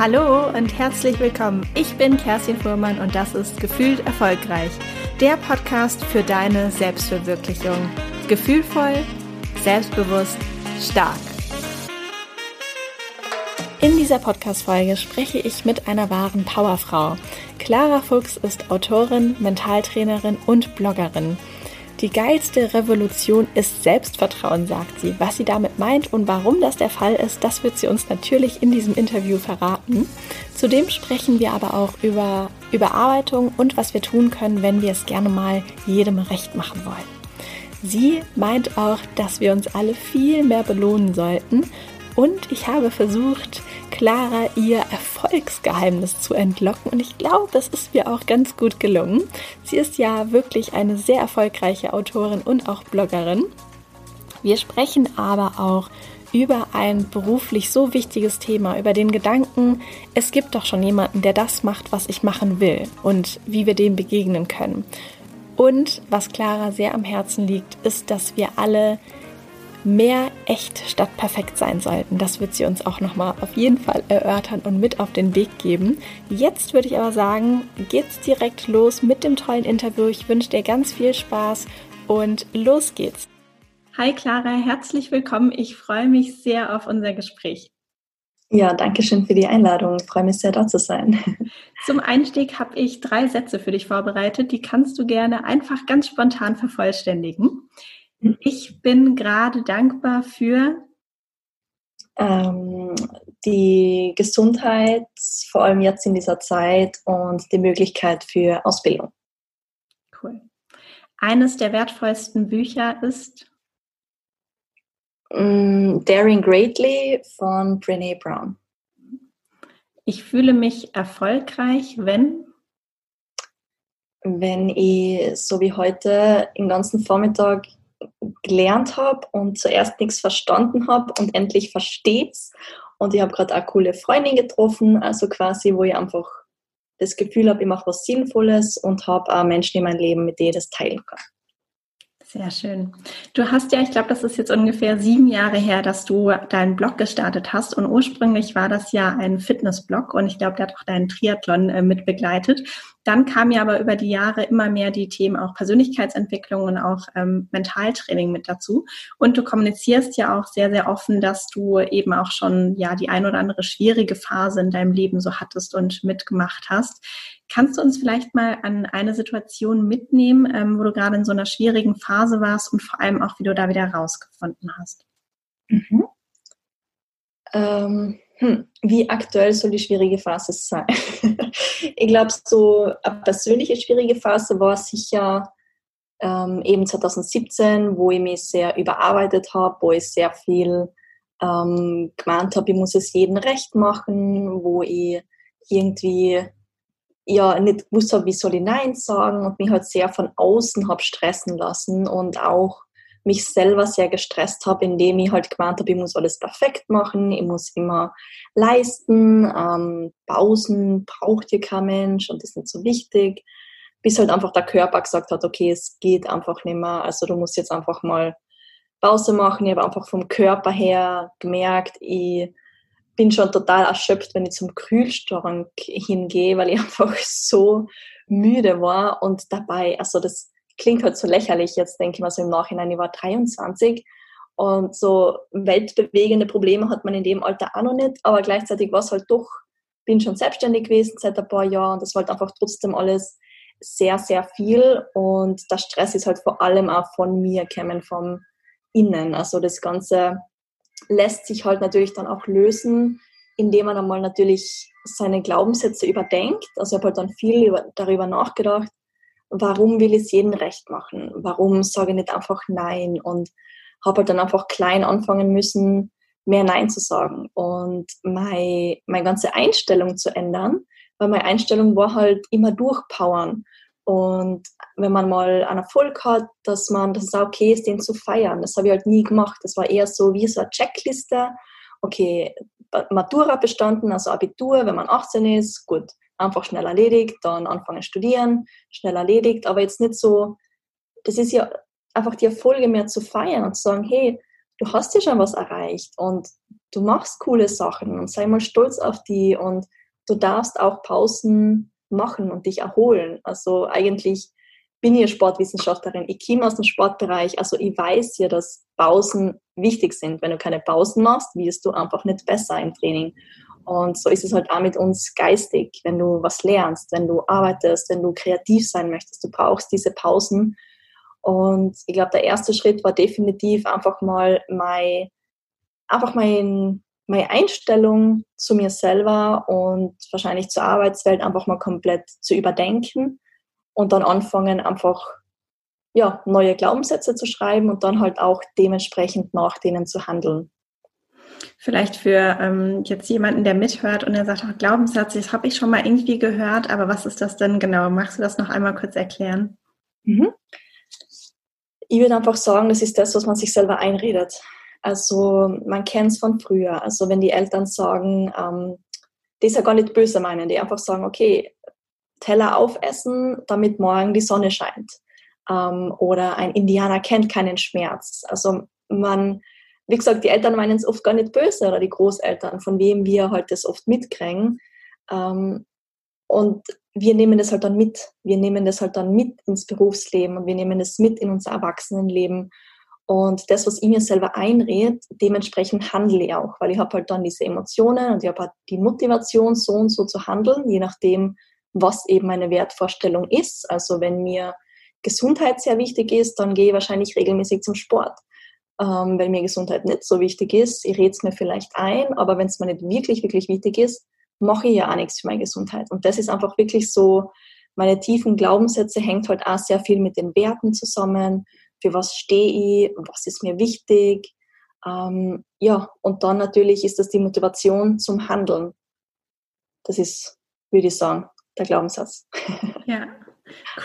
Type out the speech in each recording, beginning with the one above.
Hallo und herzlich willkommen. Ich bin Kerstin Fuhrmann und das ist Gefühlt Erfolgreich, der Podcast für deine Selbstverwirklichung. Gefühlvoll, selbstbewusst, stark. In dieser Podcast-Folge spreche ich mit einer wahren Powerfrau. Clara Fuchs ist Autorin, Mentaltrainerin und Bloggerin. Die geilste Revolution ist Selbstvertrauen, sagt sie. Was sie damit meint und warum das der Fall ist, das wird sie uns natürlich in diesem Interview verraten. Zudem sprechen wir aber auch über Überarbeitung und was wir tun können, wenn wir es gerne mal jedem recht machen wollen. Sie meint auch, dass wir uns alle viel mehr belohnen sollten und ich habe versucht, Clara ihr Erfolgsgeheimnis zu entlocken und ich glaube, das ist mir auch ganz gut gelungen. Sie ist ja wirklich eine sehr erfolgreiche Autorin und auch Bloggerin. Wir sprechen aber auch über ein beruflich so wichtiges Thema, über den Gedanken, es gibt doch schon jemanden, der das macht, was ich machen will und wie wir dem begegnen können. Und was Clara sehr am Herzen liegt, ist, dass wir alle mehr echt statt perfekt sein sollten. Das wird sie uns auch nochmal auf jeden Fall erörtern und mit auf den Weg geben. Jetzt würde ich aber sagen, geht's direkt los mit dem tollen Interview. Ich wünsche dir ganz viel Spaß und los geht's. Hi Clara, herzlich willkommen. Ich freue mich sehr auf unser Gespräch. Ja, danke schön für die Einladung. Ich freue mich sehr, da zu sein. Zum Einstieg habe ich drei Sätze für dich vorbereitet. Die kannst du gerne einfach ganz spontan vervollständigen. Ich bin gerade dankbar für ähm, die Gesundheit, vor allem jetzt in dieser Zeit und die Möglichkeit für Ausbildung. Cool. Eines der wertvollsten Bücher ist mm, Daring Greatly von Brene Brown. Ich fühle mich erfolgreich, wenn wenn ich so wie heute den ganzen Vormittag gelernt habe und zuerst nichts verstanden habe und endlich versteht's. Und ich habe gerade eine coole Freundin getroffen, also quasi, wo ich einfach das Gefühl habe, ich mache was Sinnvolles und habe auch Menschen in meinem Leben, mit denen ich das teilen kann. Sehr schön. Du hast ja, ich glaube, das ist jetzt ungefähr sieben Jahre her, dass du deinen Blog gestartet hast. Und ursprünglich war das ja ein Fitnessblog und ich glaube, der hat auch deinen Triathlon äh, mit begleitet. Dann kamen ja aber über die Jahre immer mehr die Themen auch Persönlichkeitsentwicklung und auch ähm, Mentaltraining mit dazu. Und du kommunizierst ja auch sehr, sehr offen, dass du eben auch schon ja die ein oder andere schwierige Phase in deinem Leben so hattest und mitgemacht hast. Kannst du uns vielleicht mal an eine Situation mitnehmen, ähm, wo du gerade in so einer schwierigen Phase warst und vor allem auch, wie du da wieder rausgefunden hast? Mhm. Ähm, hm, wie aktuell soll die schwierige Phase sein? ich glaube, so eine persönliche schwierige Phase war sicher ähm, eben 2017, wo ich mich sehr überarbeitet habe, wo ich sehr viel ähm, gemeint habe, ich muss es jedem recht machen, wo ich irgendwie ja nicht gewusst habe, wie soll ich Nein sagen und mich halt sehr von außen habe stressen lassen und auch mich selber sehr gestresst habe, indem ich halt gemeint habe, ich muss alles perfekt machen, ich muss immer leisten, ähm, Pausen braucht hier kein Mensch und das ist nicht so wichtig, bis halt einfach der Körper gesagt hat, okay, es geht einfach nicht mehr, also du musst jetzt einfach mal Pause machen. Ich habe einfach vom Körper her gemerkt, ich bin schon total erschöpft, wenn ich zum Kühlschrank hingehe, weil ich einfach so müde war. Und dabei, also das klingt halt so lächerlich, jetzt denke ich mal so im Nachhinein, ich war 23 und so weltbewegende Probleme hat man in dem Alter auch noch nicht, aber gleichzeitig war es halt doch, bin schon selbstständig gewesen seit ein paar Jahren und das war halt einfach trotzdem alles sehr, sehr viel und der Stress ist halt vor allem auch von mir gekommen, vom Innen. Also das Ganze lässt sich halt natürlich dann auch lösen, indem man einmal natürlich seine Glaubenssätze überdenkt. Also ich habe halt dann viel über, darüber nachgedacht, warum will ich es jedem recht machen? Warum sage ich nicht einfach Nein? Und habe halt dann einfach klein anfangen müssen, mehr Nein zu sagen und meine, meine ganze Einstellung zu ändern, weil meine Einstellung war halt immer durchpowern. Und wenn man mal einen Erfolg hat, dass man, dass es auch okay ist, den zu feiern. Das habe ich halt nie gemacht. Das war eher so wie so eine Checkliste. Okay, Matura bestanden, also Abitur, wenn man 18 ist, gut, einfach schnell erledigt, dann anfangen studieren, schnell erledigt, aber jetzt nicht so, das ist ja einfach die Erfolge mehr zu feiern und zu sagen, hey, du hast ja schon was erreicht und du machst coole Sachen und sei mal stolz auf die und du darfst auch Pausen machen und dich erholen. Also eigentlich bin ich Sportwissenschaftlerin, ich komme aus dem Sportbereich, also ich weiß ja, dass Pausen wichtig sind. Wenn du keine Pausen machst, wirst du einfach nicht besser im Training. Und so ist es halt auch mit uns geistig, wenn du was lernst, wenn du arbeitest, wenn du kreativ sein möchtest. Du brauchst diese Pausen. Und ich glaube, der erste Schritt war definitiv einfach mal mein, einfach mein, meine Einstellung zu mir selber und wahrscheinlich zur Arbeitswelt einfach mal komplett zu überdenken und dann anfangen, einfach ja, neue Glaubenssätze zu schreiben und dann halt auch dementsprechend nach denen zu handeln. Vielleicht für ähm, jetzt jemanden, der mithört und der sagt, ach, Glaubenssatz, das habe ich schon mal irgendwie gehört, aber was ist das denn genau? Magst du das noch einmal kurz erklären? Mhm. Ich würde einfach sagen, das ist das, was man sich selber einredet. Also man kennt es von früher. Also wenn die Eltern sagen, ähm, die ist ja gar nicht böse meinen, die einfach sagen, okay, Teller aufessen, damit morgen die Sonne scheint. Ähm, oder ein Indianer kennt keinen Schmerz. Also man, wie gesagt, die Eltern meinen es oft gar nicht böse oder die Großeltern, von wem wir halt das oft mitkriegen. Ähm, und wir nehmen das halt dann mit. Wir nehmen das halt dann mit ins Berufsleben und wir nehmen das mit in unser Erwachsenenleben. Und das, was ich mir selber einrede, dementsprechend handle ich auch, weil ich habe halt dann diese Emotionen und ich habe halt die Motivation, so und so zu handeln, je nachdem, was eben meine Wertvorstellung ist. Also wenn mir Gesundheit sehr wichtig ist, dann gehe ich wahrscheinlich regelmäßig zum Sport. Ähm, wenn mir Gesundheit nicht so wichtig ist, ich rede es mir vielleicht ein, aber wenn es mir nicht wirklich, wirklich wichtig ist, mache ich ja auch nichts für meine Gesundheit. Und das ist einfach wirklich so, meine tiefen Glaubenssätze hängt halt auch sehr viel mit den Werten zusammen. Für was stehe ich? Was ist mir wichtig? Ähm, ja, und dann natürlich ist das die Motivation zum Handeln. Das ist, würde ich sagen, der Glaubenssatz. Ja,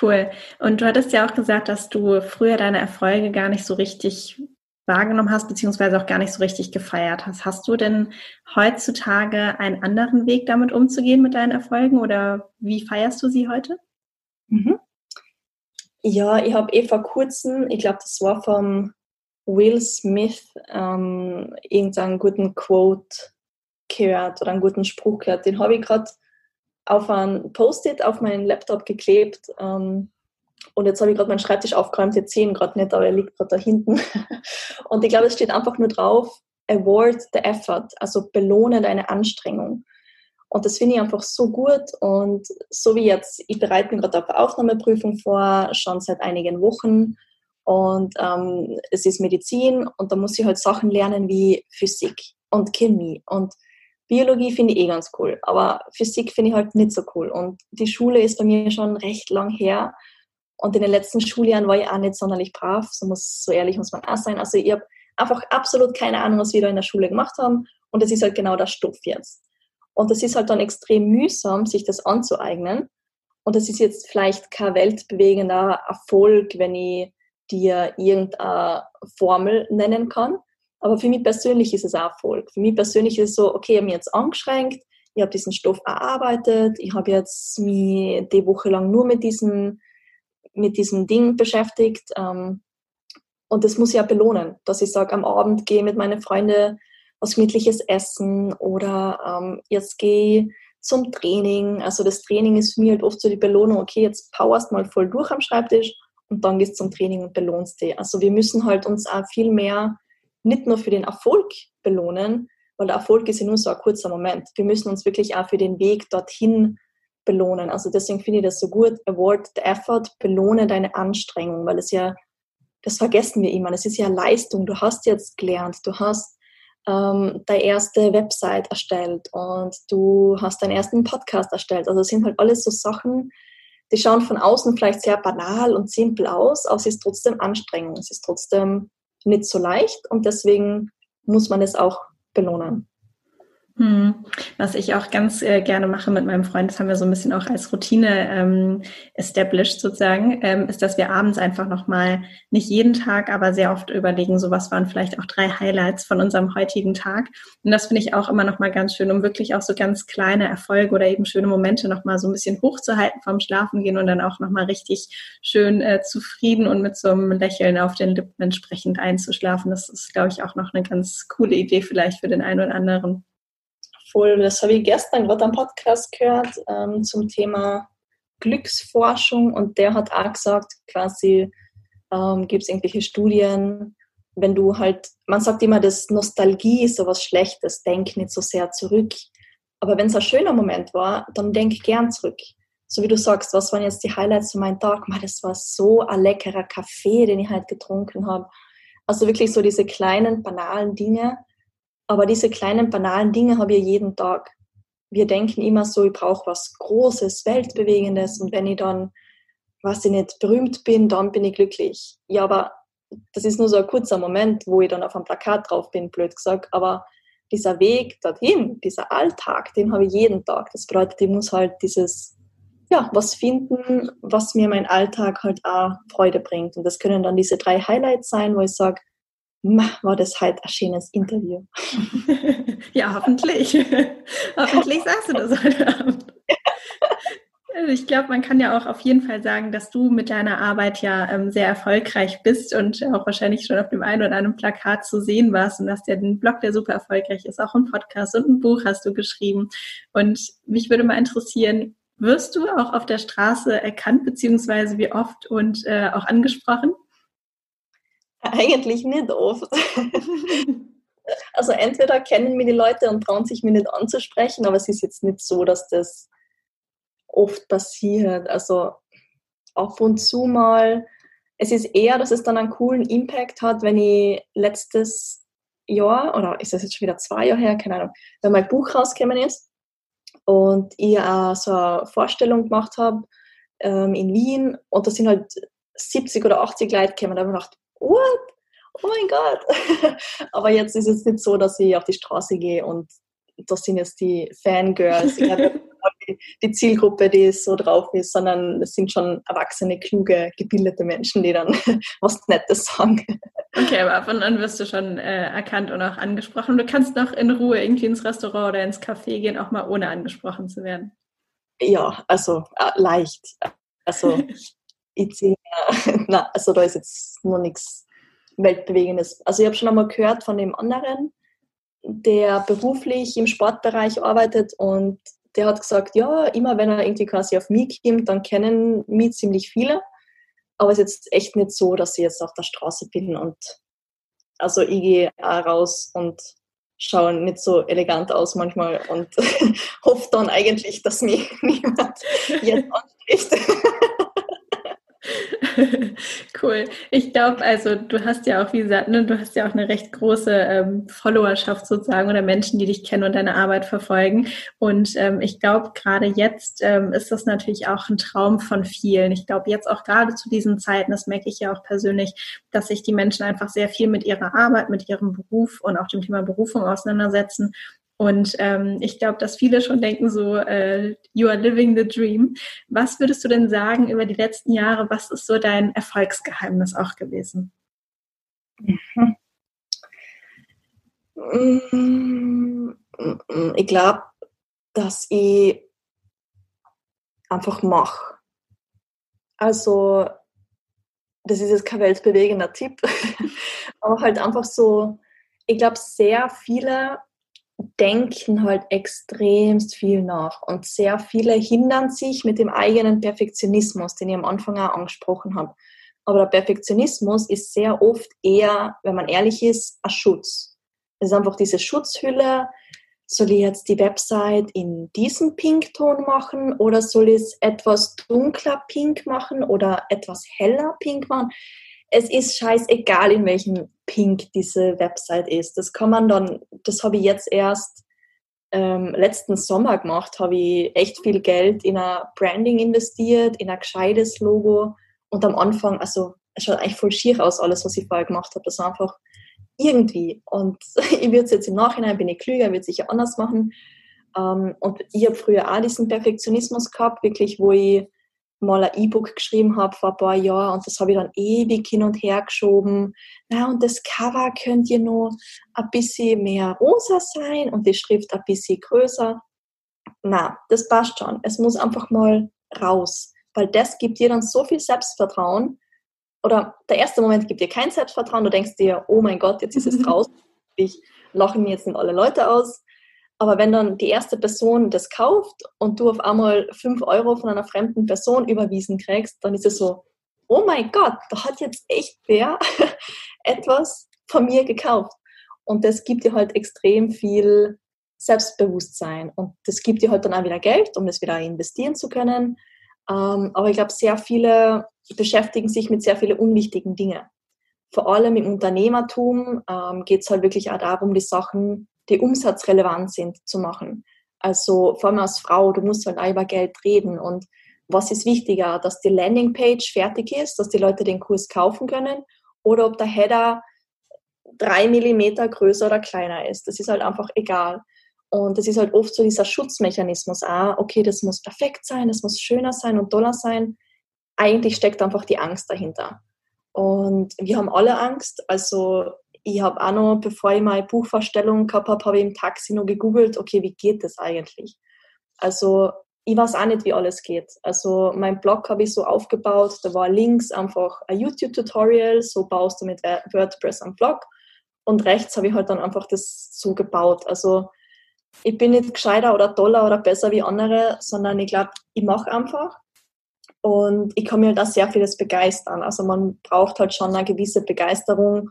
cool. Und du hattest ja auch gesagt, dass du früher deine Erfolge gar nicht so richtig wahrgenommen hast, beziehungsweise auch gar nicht so richtig gefeiert hast. Hast du denn heutzutage einen anderen Weg, damit umzugehen mit deinen Erfolgen oder wie feierst du sie heute? Mhm. Ja, ich habe eh vor kurzem, ich glaube, das war vom Will Smith, ähm, irgendeinen guten Quote gehört oder einen guten Spruch gehört. Den habe ich gerade auf ein Post-it auf meinen Laptop geklebt. Ähm, und jetzt habe ich gerade meinen Schreibtisch aufgeräumt, jetzt sehe ihn gerade nicht, aber er liegt gerade da hinten. Und ich glaube, es steht einfach nur drauf, award the effort, also belohne deine Anstrengung. Und das finde ich einfach so gut. Und so wie jetzt, ich bereite mich gerade auf eine Aufnahmeprüfung vor, schon seit einigen Wochen. Und ähm, es ist Medizin und da muss ich halt Sachen lernen wie Physik und Chemie. Und Biologie finde ich eh ganz cool, aber Physik finde ich halt nicht so cool. Und die Schule ist bei mir schon recht lang her. Und in den letzten Schuljahren war ich auch nicht sonderlich brav, so, muss, so ehrlich muss man auch sein. Also ich habe einfach absolut keine Ahnung, was wir da in der Schule gemacht haben. Und das ist halt genau der Stoff jetzt. Und das ist halt dann extrem mühsam, sich das anzueignen. Und das ist jetzt vielleicht kein weltbewegender Erfolg, wenn ich dir irgendeine Formel nennen kann. Aber für mich persönlich ist es auch Erfolg. Für mich persönlich ist es so, okay, ich habe mich jetzt angeschränkt, ich habe diesen Stoff erarbeitet, ich habe jetzt mich die Woche lang nur mit diesem, mit diesem Ding beschäftigt. Ähm, und das muss ich auch belohnen, dass ich sage, am Abend gehe mit meinen Freunden was gemütliches essen oder ähm, jetzt gehe zum Training. Also das Training ist für mich halt oft so die Belohnung, okay, jetzt powerst mal voll durch am Schreibtisch und dann gehst zum Training und belohnst dich. Also wir müssen halt uns auch viel mehr nicht nur für den Erfolg belohnen, weil der Erfolg ist ja nur so ein kurzer Moment. Wir müssen uns wirklich auch für den Weg dorthin belohnen. Also deswegen finde ich das so gut. Award the effort, belohne deine Anstrengung, weil es ja, das vergessen wir immer, das ist ja Leistung. Du hast jetzt gelernt, du hast ähm, deine erste Website erstellt und du hast deinen ersten Podcast erstellt. Also das sind halt alles so Sachen, die schauen von außen vielleicht sehr banal und simpel aus, aber es ist trotzdem Anstrengung. Es ist trotzdem nicht so leicht und deswegen muss man es auch belohnen. Hm. Was ich auch ganz äh, gerne mache mit meinem Freund, das haben wir so ein bisschen auch als Routine ähm, established sozusagen, ähm, ist, dass wir abends einfach nochmal, nicht jeden Tag, aber sehr oft überlegen, so was waren vielleicht auch drei Highlights von unserem heutigen Tag. Und das finde ich auch immer nochmal ganz schön, um wirklich auch so ganz kleine Erfolge oder eben schöne Momente nochmal so ein bisschen hochzuhalten vom Schlafen gehen und dann auch nochmal richtig schön äh, zufrieden und mit so einem Lächeln auf den Lippen entsprechend einzuschlafen. Das ist, glaube ich, auch noch eine ganz coole Idee vielleicht für den einen oder anderen voll, das habe ich gestern gerade am Podcast gehört ähm, zum Thema Glücksforschung und der hat auch gesagt, quasi ähm, gibt es irgendwelche Studien, wenn du halt, man sagt immer, dass Nostalgie ist so was Schlechtes, denk nicht so sehr zurück. Aber wenn es ein schöner Moment war, dann denk gern zurück. So wie du sagst, was waren jetzt die Highlights von meinem Tag? Man, das war so ein leckerer Kaffee, den ich halt getrunken habe. Also wirklich so diese kleinen, banalen Dinge, aber diese kleinen, banalen Dinge habe ich jeden Tag. Wir denken immer so, ich brauche was Großes, Weltbewegendes und wenn ich dann, was ich nicht, berühmt bin, dann bin ich glücklich. Ja, aber das ist nur so ein kurzer Moment, wo ich dann auf einem Plakat drauf bin, blöd gesagt. Aber dieser Weg dorthin, dieser Alltag, den habe ich jeden Tag. Das bedeutet, ich muss halt dieses, ja, was finden, was mir mein Alltag halt auch Freude bringt. Und das können dann diese drei Highlights sein, wo ich sage, war das halt ein schönes Interview. ja, hoffentlich. hoffentlich sagst du das heute Abend. Also ich glaube, man kann ja auch auf jeden Fall sagen, dass du mit deiner Arbeit ja ähm, sehr erfolgreich bist und auch wahrscheinlich schon auf dem einen oder anderen Plakat zu sehen warst und hast ja den Blog, der super erfolgreich ist, auch ein Podcast und ein Buch hast du geschrieben. Und mich würde mal interessieren, wirst du auch auf der Straße erkannt, beziehungsweise wie oft und äh, auch angesprochen? Eigentlich nicht oft. also entweder kennen mich die Leute und trauen sich mir nicht anzusprechen, aber es ist jetzt nicht so, dass das oft passiert. Also ab und zu mal. Es ist eher, dass es dann einen coolen Impact hat, wenn ich letztes Jahr, oder ist das jetzt schon wieder zwei Jahre her, keine Ahnung, wenn mein Buch rausgekommen ist und ich auch so eine Vorstellung gemacht habe ähm, in Wien und da sind halt 70 oder 80 Leute gekommen. Da habe ich gedacht, what? Oh mein Gott. Aber jetzt ist es nicht so, dass ich auf die Straße gehe und das sind jetzt die Fangirls, die Zielgruppe, die so drauf ist, sondern es sind schon erwachsene, kluge, gebildete Menschen, die dann was Nettes sagen. Okay, aber ab und an wirst du schon äh, erkannt und auch angesprochen. Du kannst noch in Ruhe irgendwie ins Restaurant oder ins Café gehen, auch mal ohne angesprochen zu werden. Ja, also äh, leicht. Also ich sehe, na, also da ist jetzt noch nichts Weltbewegendes. Also ich habe schon einmal gehört von dem anderen, der beruflich im Sportbereich arbeitet und der hat gesagt, ja, immer wenn er irgendwie quasi auf mich kommt, dann kennen mich ziemlich viele. Aber es ist jetzt echt nicht so, dass ich jetzt auf der Straße bin und also ich gehe auch raus und schaue nicht so elegant aus manchmal und hoffe dann eigentlich, dass mich niemand jetzt anspricht. cool. Ich glaube, also du hast ja auch, wie gesagt, ne, du hast ja auch eine recht große ähm, Followerschaft sozusagen oder Menschen, die dich kennen und deine Arbeit verfolgen. Und ähm, ich glaube, gerade jetzt ähm, ist das natürlich auch ein Traum von vielen. Ich glaube, jetzt auch gerade zu diesen Zeiten, das merke ich ja auch persönlich, dass sich die Menschen einfach sehr viel mit ihrer Arbeit, mit ihrem Beruf und auch dem Thema Berufung auseinandersetzen und ähm, ich glaube, dass viele schon denken so, äh, you are living the dream. Was würdest du denn sagen über die letzten Jahre? Was ist so dein Erfolgsgeheimnis auch gewesen? Ich glaube, dass ich einfach mache. Also, das ist jetzt kein weltbewegender Tipp, aber halt einfach so, ich glaube, sehr viele denken halt extremst viel nach und sehr viele hindern sich mit dem eigenen Perfektionismus, den ich am Anfang auch angesprochen habe. Aber der Perfektionismus ist sehr oft eher, wenn man ehrlich ist, ein Schutz. Es ist einfach diese Schutzhülle. Soll ich jetzt die Website in diesem Pinkton machen oder soll ich es etwas dunkler pink machen oder etwas heller pink machen? Es ist scheißegal, in welchem Pink diese Website ist. Das kann man dann, das habe ich jetzt erst ähm, letzten Sommer gemacht, habe ich echt viel Geld in ein Branding investiert, in ein gescheites Logo und am Anfang, also es schaut eigentlich voll schier aus, alles, was ich vorher gemacht habe. Das einfach irgendwie. Und ich würde es jetzt im Nachhinein, bin ich klüger, würde es sicher anders machen. Ähm, und ich habe früher auch diesen Perfektionismus gehabt, wirklich, wo ich mal ein E-Book geschrieben habe vor ein paar Jahren und das habe ich dann ewig hin und her geschoben. Na, und das Cover könnte ja noch ein bisschen mehr rosa sein und die Schrift ein bisschen größer. Na, das passt schon. Es muss einfach mal raus, weil das gibt dir dann so viel Selbstvertrauen. Oder der erste Moment gibt dir kein Selbstvertrauen. Du denkst dir, oh mein Gott, jetzt ist es raus. Ich lache mir jetzt nicht alle Leute aus. Aber wenn dann die erste Person das kauft und du auf einmal 5 Euro von einer fremden Person überwiesen kriegst, dann ist es so, oh mein Gott, da hat jetzt echt wer etwas von mir gekauft. Und das gibt dir halt extrem viel Selbstbewusstsein. Und das gibt dir halt dann auch wieder Geld, um das wieder investieren zu können. Ähm, aber ich glaube, sehr viele beschäftigen sich mit sehr vielen unwichtigen Dingen. Vor allem im Unternehmertum ähm, geht es halt wirklich auch darum, die Sachen die umsatzrelevant sind, zu machen. Also vor allem als Frau, du musst halt auch über Geld reden und was ist wichtiger, dass die Landingpage fertig ist, dass die Leute den Kurs kaufen können oder ob der Header drei Millimeter größer oder kleiner ist. Das ist halt einfach egal. Und das ist halt oft so dieser Schutzmechanismus. Ah, okay, das muss perfekt sein, das muss schöner sein und toller sein. Eigentlich steckt einfach die Angst dahinter. Und wir haben alle Angst. Also ich habe auch noch, bevor ich meine Buchvorstellung gehabt habe, habe ich im Taxi noch gegoogelt, okay, wie geht das eigentlich? Also ich weiß auch nicht, wie alles geht. Also mein Blog habe ich so aufgebaut, da war links einfach ein YouTube-Tutorial, so baust du mit WordPress einen Blog und rechts habe ich halt dann einfach das so gebaut. Also ich bin nicht gescheiter oder toller oder besser wie andere, sondern ich glaube, ich mache einfach und ich kann mir halt auch sehr vieles begeistern. Also man braucht halt schon eine gewisse Begeisterung,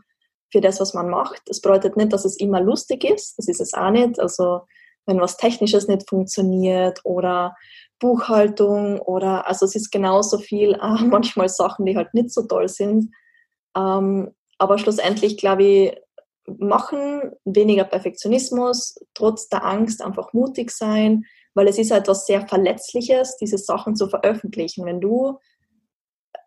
für das, was man macht. Das bedeutet nicht, dass es immer lustig ist. Das ist es auch nicht. Also wenn was Technisches nicht funktioniert oder Buchhaltung oder also es ist genauso viel, äh, manchmal Sachen, die halt nicht so toll sind. Ähm, aber schlussendlich glaube ich, machen, weniger Perfektionismus, trotz der Angst einfach mutig sein, weil es ist etwas sehr Verletzliches, diese Sachen zu veröffentlichen. Wenn du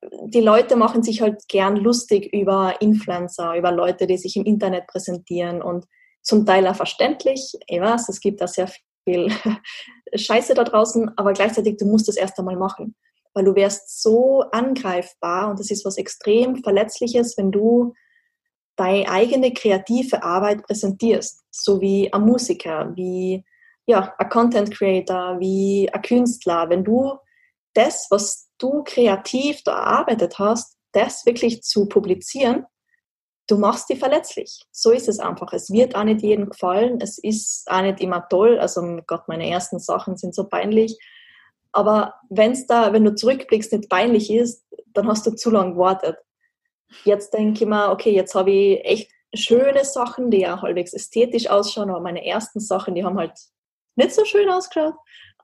die Leute machen sich halt gern lustig über Influencer, über Leute, die sich im Internet präsentieren und zum Teil auch verständlich. Ich weiß, es gibt da sehr viel Scheiße da draußen, aber gleichzeitig, du musst das erst einmal machen, weil du wärst so angreifbar und das ist was extrem Verletzliches, wenn du deine eigene kreative Arbeit präsentierst, so wie ein Musiker, wie ja, ein Content Creator, wie ein Künstler. Wenn du das, was du kreativ da erarbeitet hast, das wirklich zu publizieren, du machst die verletzlich. So ist es einfach. Es wird auch nicht jedem gefallen. Es ist auch nicht immer toll. Also, Gott, meine ersten Sachen sind so peinlich. Aber wenn es da, wenn du zurückblickst, nicht peinlich ist, dann hast du zu lange gewartet. Jetzt denke ich mir, okay, jetzt habe ich echt schöne Sachen, die ja halbwegs ästhetisch ausschauen, aber meine ersten Sachen, die haben halt nicht so schön ausgeschaut.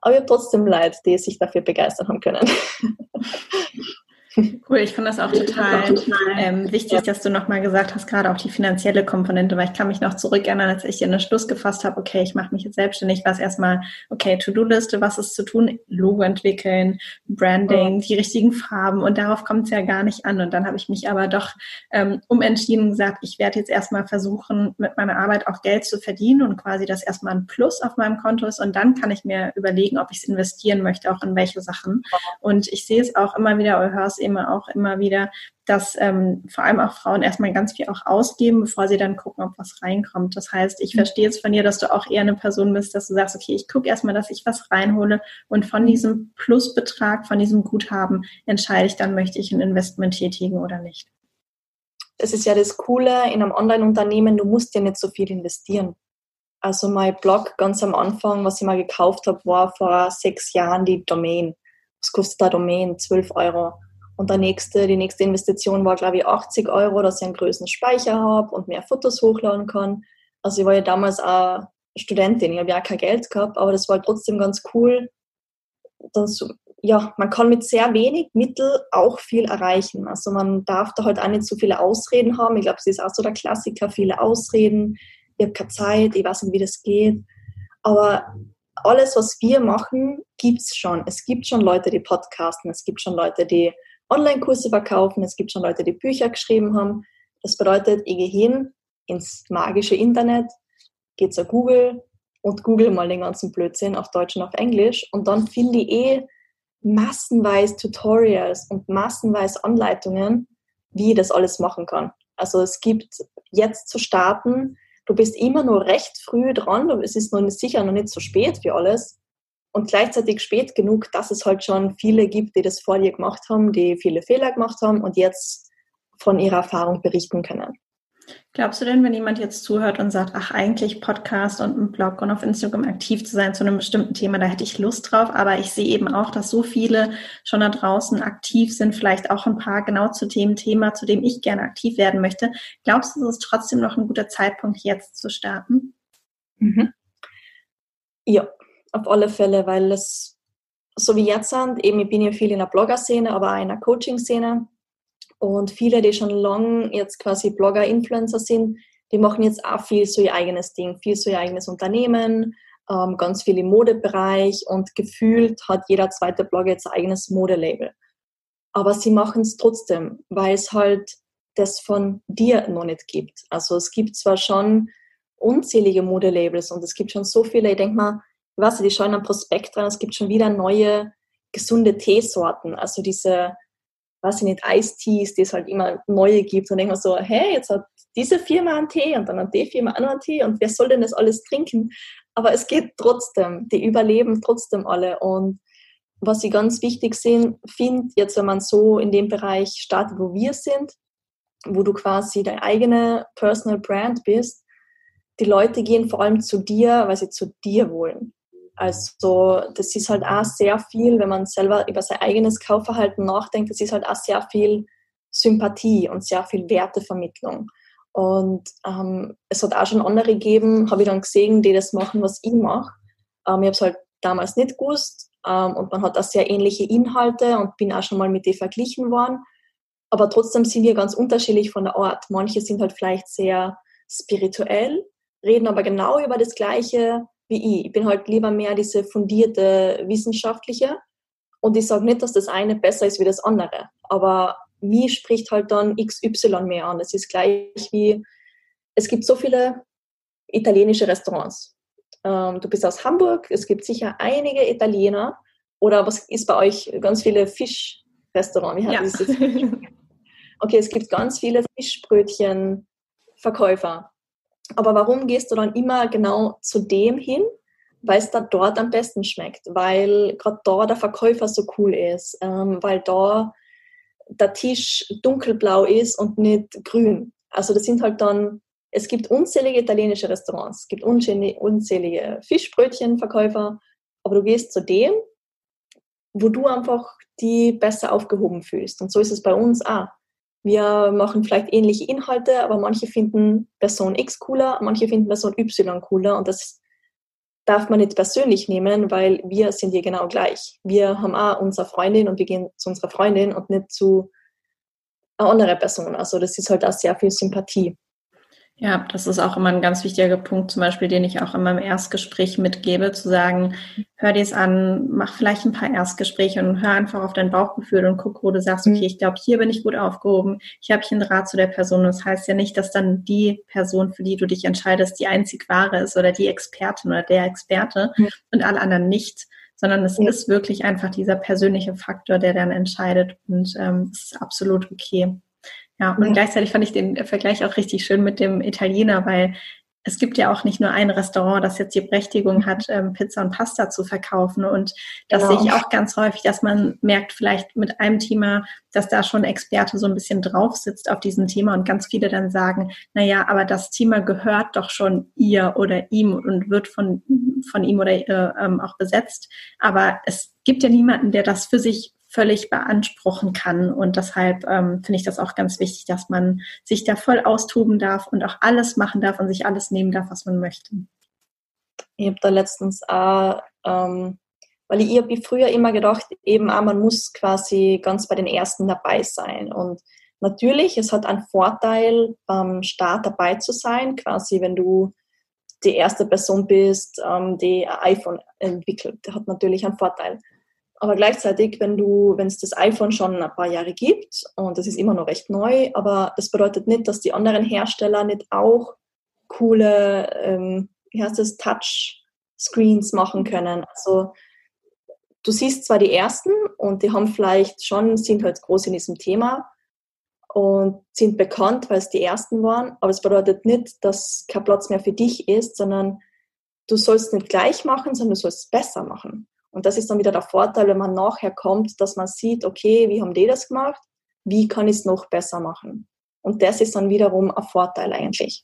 Aber ich habe trotzdem Leid, die sich dafür begeistern haben können. Cool, ich finde das auch total ähm, wichtig, dass du nochmal gesagt hast, gerade auch die finanzielle Komponente, weil ich kann mich noch zurückerinnern, als ich in den Schluss gefasst habe, okay, ich mache mich jetzt selbstständig, war es erstmal, okay, To-Do-Liste, was ist zu tun, Logo entwickeln, Branding, die richtigen Farben und darauf kommt es ja gar nicht an. Und dann habe ich mich aber doch ähm, umentschieden und gesagt, ich werde jetzt erstmal versuchen, mit meiner Arbeit auch Geld zu verdienen und quasi das erstmal ein Plus auf meinem Konto ist. Und dann kann ich mir überlegen, ob ich es investieren möchte, auch in welche Sachen. Und ich sehe es auch immer wieder, oder höre eben auch immer wieder, dass ähm, vor allem auch Frauen erstmal ganz viel auch ausgeben, bevor sie dann gucken, ob was reinkommt. Das heißt, ich mhm. verstehe jetzt von dir, dass du auch eher eine Person bist, dass du sagst, okay, ich gucke erstmal, dass ich was reinhole und von diesem Plusbetrag, von diesem Guthaben entscheide ich dann, möchte ich ein Investment tätigen oder nicht. Das ist ja das Coole in einem Online-Unternehmen, du musst ja nicht so viel investieren. Also mein Blog ganz am Anfang, was ich mal gekauft habe, war vor sechs Jahren die Domain. Was kostet der Domain? 12 Euro. Und der nächste, die nächste Investition war, glaube ich, 80 Euro, dass ich einen größeren Speicher habe und mehr Fotos hochladen kann. Also ich war ja damals auch Studentin, ich habe ja auch kein Geld gehabt, aber das war trotzdem ganz cool. Dass, ja, man kann mit sehr wenig Mittel auch viel erreichen. Also man darf da halt auch nicht so viele Ausreden haben. Ich glaube, es ist auch so der Klassiker, viele Ausreden. Ich habe keine Zeit, ich weiß nicht, wie das geht. Aber alles, was wir machen, gibt es schon. Es gibt schon Leute, die podcasten, es gibt schon Leute, die Online-Kurse verkaufen, es gibt schon Leute, die Bücher geschrieben haben. Das bedeutet, ich gehe hin ins magische Internet, geht zu Google und google mal den ganzen Blödsinn auf Deutsch und auf Englisch und dann finde ich eh massenweise Tutorials und massenweise Anleitungen, wie ich das alles machen kann. Also es gibt jetzt zu starten, du bist immer nur recht früh dran, es ist noch sicher noch nicht so spät für alles und gleichzeitig spät genug, dass es halt schon viele gibt, die das vor dir gemacht haben, die viele Fehler gemacht haben und jetzt von ihrer Erfahrung berichten können. Glaubst du denn, wenn jemand jetzt zuhört und sagt, ach, eigentlich Podcast und ein Blog und auf Instagram aktiv zu sein zu einem bestimmten Thema, da hätte ich Lust drauf, aber ich sehe eben auch, dass so viele schon da draußen aktiv sind, vielleicht auch ein paar genau zu dem Thema, zu dem ich gerne aktiv werden möchte. Glaubst du, es ist trotzdem noch ein guter Zeitpunkt, jetzt zu starten? Mhm. Ja, auf alle Fälle, weil es so wie jetzt sind, eben ich bin ja viel in der Blogger-Szene, aber auch in der Coaching-Szene und viele, die schon lange jetzt quasi Blogger, Influencer sind, die machen jetzt auch viel so ihr eigenes Ding, viel so ihr eigenes Unternehmen, ähm, ganz viel im Modebereich und gefühlt hat jeder zweite Blogger jetzt ein eigenes Modelabel. Aber sie machen es trotzdem, weil es halt das von dir noch nicht gibt. Also es gibt zwar schon unzählige Modelabels und es gibt schon so viele, ich denke mal, nicht, die schauen am Prospekt dran, es gibt schon wieder neue gesunde Teesorten, also diese weiß ich nicht, Eistees, die es halt immer neue gibt. Und denke so, hey, jetzt hat diese Firma einen Tee und dann hat die Firma auch noch einen Tee und wer soll denn das alles trinken? Aber es geht trotzdem, die überleben trotzdem alle. Und was ich ganz wichtig finde, jetzt wenn man so in dem Bereich startet, wo wir sind, wo du quasi deine eigene Personal Brand bist, die Leute gehen vor allem zu dir, weil sie zu dir wollen. Also das ist halt auch sehr viel, wenn man selber über sein eigenes Kaufverhalten nachdenkt, das ist halt auch sehr viel Sympathie und sehr viel Wertevermittlung. Und ähm, es hat auch schon andere gegeben, habe ich dann gesehen, die das machen, was ich mache. Ähm, ich habe es halt damals nicht gewusst ähm, und man hat auch sehr ähnliche Inhalte und bin auch schon mal mit denen verglichen worden. Aber trotzdem sind wir ganz unterschiedlich von der Art. Manche sind halt vielleicht sehr spirituell, reden aber genau über das Gleiche, wie ich. Ich bin halt lieber mehr diese fundierte wissenschaftliche. Und ich sage nicht, dass das eine besser ist wie das andere. Aber mir spricht halt dann XY mehr an. Es ist gleich wie, es gibt so viele italienische Restaurants. Ähm, du bist aus Hamburg, es gibt sicher einige Italiener. Oder was ist bei euch ganz viele Fischrestaurants? Wie heißt ja. das? Okay, es gibt ganz viele Fischbrötchenverkäufer. Aber warum gehst du dann immer genau zu dem hin? Weil es da dort am besten schmeckt, weil gerade da der Verkäufer so cool ist, ähm, weil da der Tisch dunkelblau ist und nicht grün. Also das sind halt dann, es gibt unzählige italienische Restaurants, es gibt unzählige Fischbrötchenverkäufer, aber du gehst zu dem, wo du einfach die besser aufgehoben fühlst. Und so ist es bei uns auch. Wir machen vielleicht ähnliche Inhalte, aber manche finden Person X cooler, manche finden Person Y cooler und das darf man nicht persönlich nehmen, weil wir sind hier genau gleich. Wir haben auch unsere Freundin und wir gehen zu unserer Freundin und nicht zu einer anderen Person. Also das ist halt auch sehr viel Sympathie. Ja, das ist auch immer ein ganz wichtiger Punkt, zum Beispiel, den ich auch in meinem Erstgespräch mitgebe, zu sagen, hör dir es an, mach vielleicht ein paar Erstgespräche und hör einfach auf dein Bauchgefühl und guck, wo du sagst, okay, mhm. ich glaube, hier bin ich gut aufgehoben, hier habe ich einen Rat zu der Person. Das heißt ja nicht, dass dann die Person, für die du dich entscheidest, die einzig wahre ist oder die Expertin oder der Experte mhm. und alle anderen nicht, sondern es mhm. ist wirklich einfach dieser persönliche Faktor, der dann entscheidet und ähm, es ist absolut okay. Ja, und ja. gleichzeitig fand ich den Vergleich auch richtig schön mit dem Italiener, weil es gibt ja auch nicht nur ein Restaurant, das jetzt die Berechtigung hat, ähm, Pizza und Pasta zu verkaufen. Und das genau. sehe ich auch ganz häufig, dass man merkt vielleicht mit einem Thema, dass da schon Experte so ein bisschen drauf sitzt auf diesem Thema und ganz viele dann sagen, na ja, aber das Thema gehört doch schon ihr oder ihm und wird von, von ihm oder ihr ähm, auch besetzt. Aber es gibt ja niemanden, der das für sich völlig beanspruchen kann. Und deshalb ähm, finde ich das auch ganz wichtig, dass man sich da voll austoben darf und auch alles machen darf und sich alles nehmen darf, was man möchte. Ich habe da letztens auch, ähm, weil ich, ich habe früher immer gedacht, eben auch, man muss quasi ganz bei den Ersten dabei sein. Und natürlich, es hat einen Vorteil, beim Start dabei zu sein, quasi wenn du die erste Person bist, ähm, die ein iPhone entwickelt. Der hat natürlich einen Vorteil. Aber gleichzeitig, wenn du, wenn es das iPhone schon ein paar Jahre gibt und das ist immer noch recht neu, aber das bedeutet nicht, dass die anderen Hersteller nicht auch coole, ähm, wie heißt das, Touchscreens machen können. Also du siehst zwar die ersten und die haben vielleicht schon, sind halt groß in diesem Thema und sind bekannt, weil es die ersten waren, aber es bedeutet nicht, dass kein Platz mehr für dich ist, sondern du sollst nicht gleich machen, sondern du sollst es besser machen. Und das ist dann wieder der Vorteil, wenn man nachher kommt, dass man sieht, okay, wie haben die das gemacht? Wie kann ich es noch besser machen? Und das ist dann wiederum ein Vorteil eigentlich.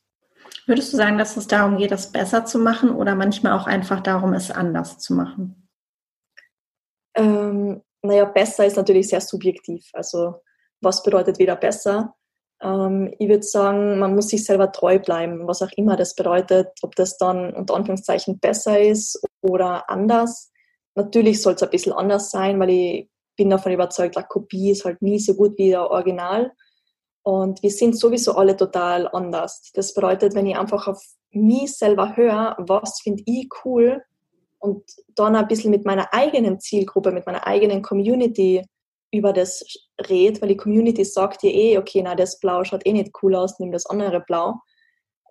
Würdest du sagen, dass es darum geht, das besser zu machen oder manchmal auch einfach darum, es anders zu machen? Ähm, naja, besser ist natürlich sehr subjektiv. Also was bedeutet wieder besser? Ähm, ich würde sagen, man muss sich selber treu bleiben, was auch immer das bedeutet, ob das dann unter Anführungszeichen besser ist oder anders. Natürlich soll es ein bisschen anders sein, weil ich bin davon überzeugt, eine Kopie ist halt nie so gut wie der Original. Und wir sind sowieso alle total anders. Das bedeutet, wenn ich einfach auf mich selber höre, was finde ich cool und dann ein bisschen mit meiner eigenen Zielgruppe, mit meiner eigenen Community über das rede, weil die Community sagt dir eh, okay, na, das Blau schaut eh nicht cool aus, nimm das andere Blau.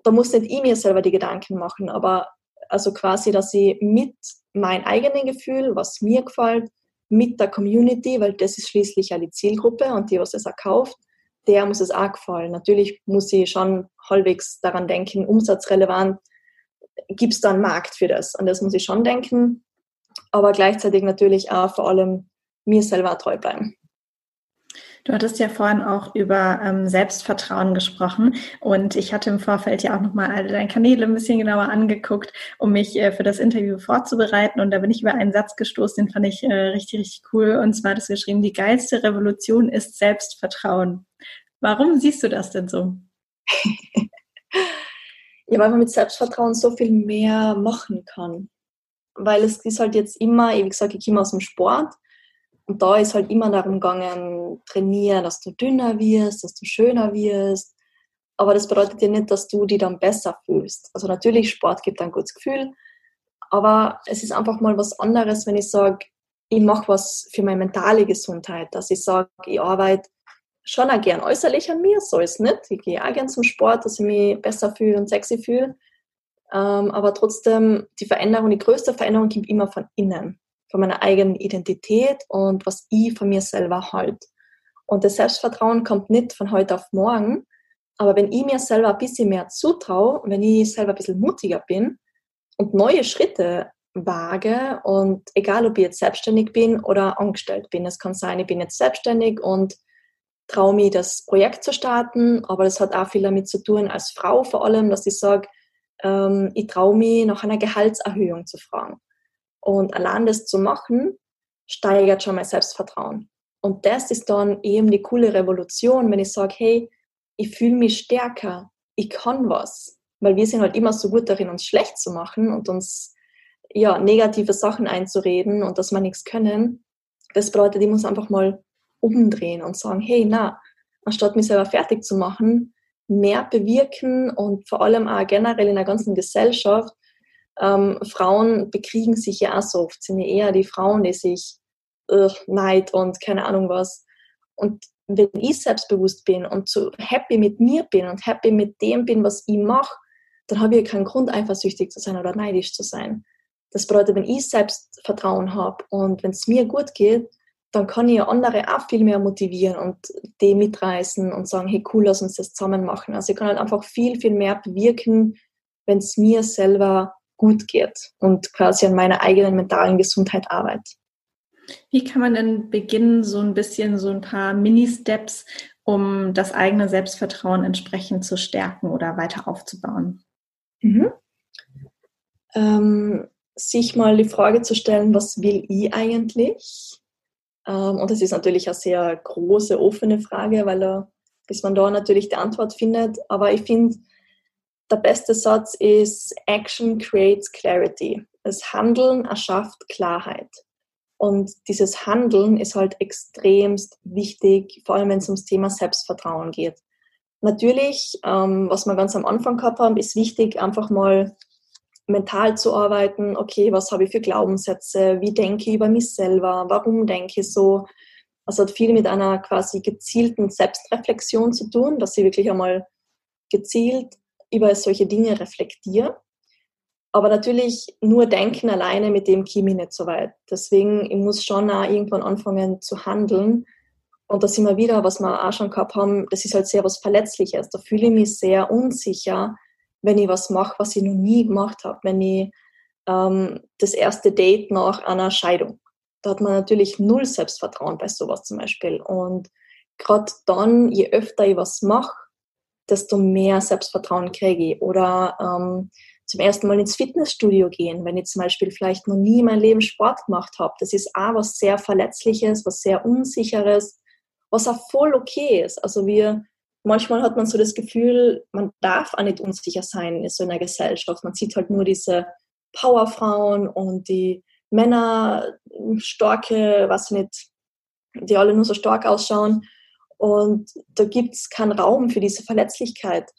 Da muss nicht ich mir selber die Gedanken machen, aber also quasi, dass ich mit mein eigenes Gefühl, was mir gefällt, mit der Community, weil das ist schließlich ja die Zielgruppe und die, was es auch kauft, der muss es auch gefallen. Natürlich muss ich schon halbwegs daran denken, umsatzrelevant, gibt es da einen Markt für das? Und das muss ich schon denken, aber gleichzeitig natürlich auch vor allem mir selber treu bleiben. Du hattest ja vorhin auch über ähm, Selbstvertrauen gesprochen und ich hatte im Vorfeld ja auch nochmal alle deine Kanäle ein bisschen genauer angeguckt, um mich äh, für das Interview vorzubereiten und da bin ich über einen Satz gestoßen, den fand ich äh, richtig, richtig cool und zwar das geschrieben, die geilste Revolution ist Selbstvertrauen. Warum siehst du das denn so? ja, weil man mit Selbstvertrauen so viel mehr machen kann. Weil es ist halt jetzt immer, wie gesagt, ich komme aus dem Sport und da ist halt immer darum gegangen, trainieren, dass du dünner wirst, dass du schöner wirst. Aber das bedeutet ja nicht, dass du die dann besser fühlst. Also natürlich, Sport gibt ein gutes Gefühl, aber es ist einfach mal was anderes, wenn ich sage, ich mache was für meine mentale Gesundheit, dass ich sage, ich arbeite schon auch gern äußerlich an mir, so ist es nicht. Ich gehe auch gern zum Sport, dass ich mich besser fühle und sexy fühle. Ähm, aber trotzdem, die Veränderung, die größte Veränderung kommt immer von innen von meiner eigenen Identität und was ich von mir selber halt. Und das Selbstvertrauen kommt nicht von heute auf morgen, aber wenn ich mir selber ein bisschen mehr zutraue, wenn ich selber ein bisschen mutiger bin und neue Schritte wage und egal, ob ich jetzt selbstständig bin oder angestellt bin, es kann sein, ich bin jetzt selbstständig und traue mich, das Projekt zu starten, aber das hat auch viel damit zu tun, als Frau vor allem, dass ich sage, ähm, ich traue mich, nach einer Gehaltserhöhung zu fragen. Und allein das zu machen, steigert schon mein Selbstvertrauen. Und das ist dann eben die coole Revolution, wenn ich sage, hey, ich fühle mich stärker, ich kann was. Weil wir sind halt immer so gut darin, uns schlecht zu machen und uns ja, negative Sachen einzureden und dass wir nichts können. Das bedeutet, ich muss einfach mal umdrehen und sagen, hey, na, anstatt mich selber fertig zu machen, mehr bewirken und vor allem auch generell in der ganzen Gesellschaft ähm, Frauen bekriegen sich ja auch so oft, sind ja eher die Frauen, die sich äh, Neid und keine Ahnung was. Und wenn ich selbstbewusst bin und so happy mit mir bin und happy mit dem bin, was ich mache, dann habe ich keinen Grund, eifersüchtig zu sein oder neidisch zu sein. Das bedeutet, wenn ich Selbstvertrauen habe und wenn es mir gut geht, dann kann ich andere auch viel mehr motivieren und die mitreißen und sagen, hey cool, lass uns das zusammen machen. Also ich kann halt einfach viel, viel mehr bewirken, wenn es mir selber gut geht und quasi an meiner eigenen mentalen Gesundheit arbeite. Wie kann man denn beginnen, so ein bisschen so ein paar Mini-Steps, um das eigene Selbstvertrauen entsprechend zu stärken oder weiter aufzubauen? Mhm. Ähm, sich mal die Frage zu stellen, was will ich eigentlich? Ähm, und das ist natürlich eine sehr große, offene Frage, weil da, bis man da natürlich die Antwort findet. Aber ich finde, der beste Satz ist Action creates clarity. Das Handeln erschafft Klarheit. Und dieses Handeln ist halt extremst wichtig, vor allem wenn es ums Thema Selbstvertrauen geht. Natürlich, ähm, was wir ganz am Anfang gehabt haben, ist wichtig, einfach mal mental zu arbeiten, okay, was habe ich für Glaubenssätze, wie denke ich über mich selber, warum denke ich so. Das hat viel mit einer quasi gezielten Selbstreflexion zu tun, dass ich wirklich einmal gezielt über solche Dinge reflektiere. Aber natürlich nur denken alleine, mit dem käme ich nicht so weit. Deswegen, ich muss schon auch irgendwann anfangen zu handeln. Und das immer wieder, was wir auch schon gehabt haben, das ist halt sehr was Verletzliches. Da fühle ich mich sehr unsicher, wenn ich was mache, was ich noch nie gemacht habe. Wenn ich ähm, das erste Date nach einer Scheidung. Da hat man natürlich null Selbstvertrauen bei sowas zum Beispiel. Und gerade dann, je öfter ich was mache, desto mehr Selbstvertrauen kriege ich. Oder ähm, zum ersten Mal ins Fitnessstudio gehen, wenn ich zum Beispiel vielleicht noch nie in meinem Leben Sport gemacht habe. Das ist auch was sehr Verletzliches, was sehr Unsicheres, was auch voll okay ist. Also wir, manchmal hat man so das Gefühl, man darf auch nicht unsicher sein in so einer Gesellschaft. Man sieht halt nur diese Powerfrauen und die Männer, starke, was nicht, die alle nur so stark ausschauen. Und da gibt es keinen Raum für diese Verletzlichkeit.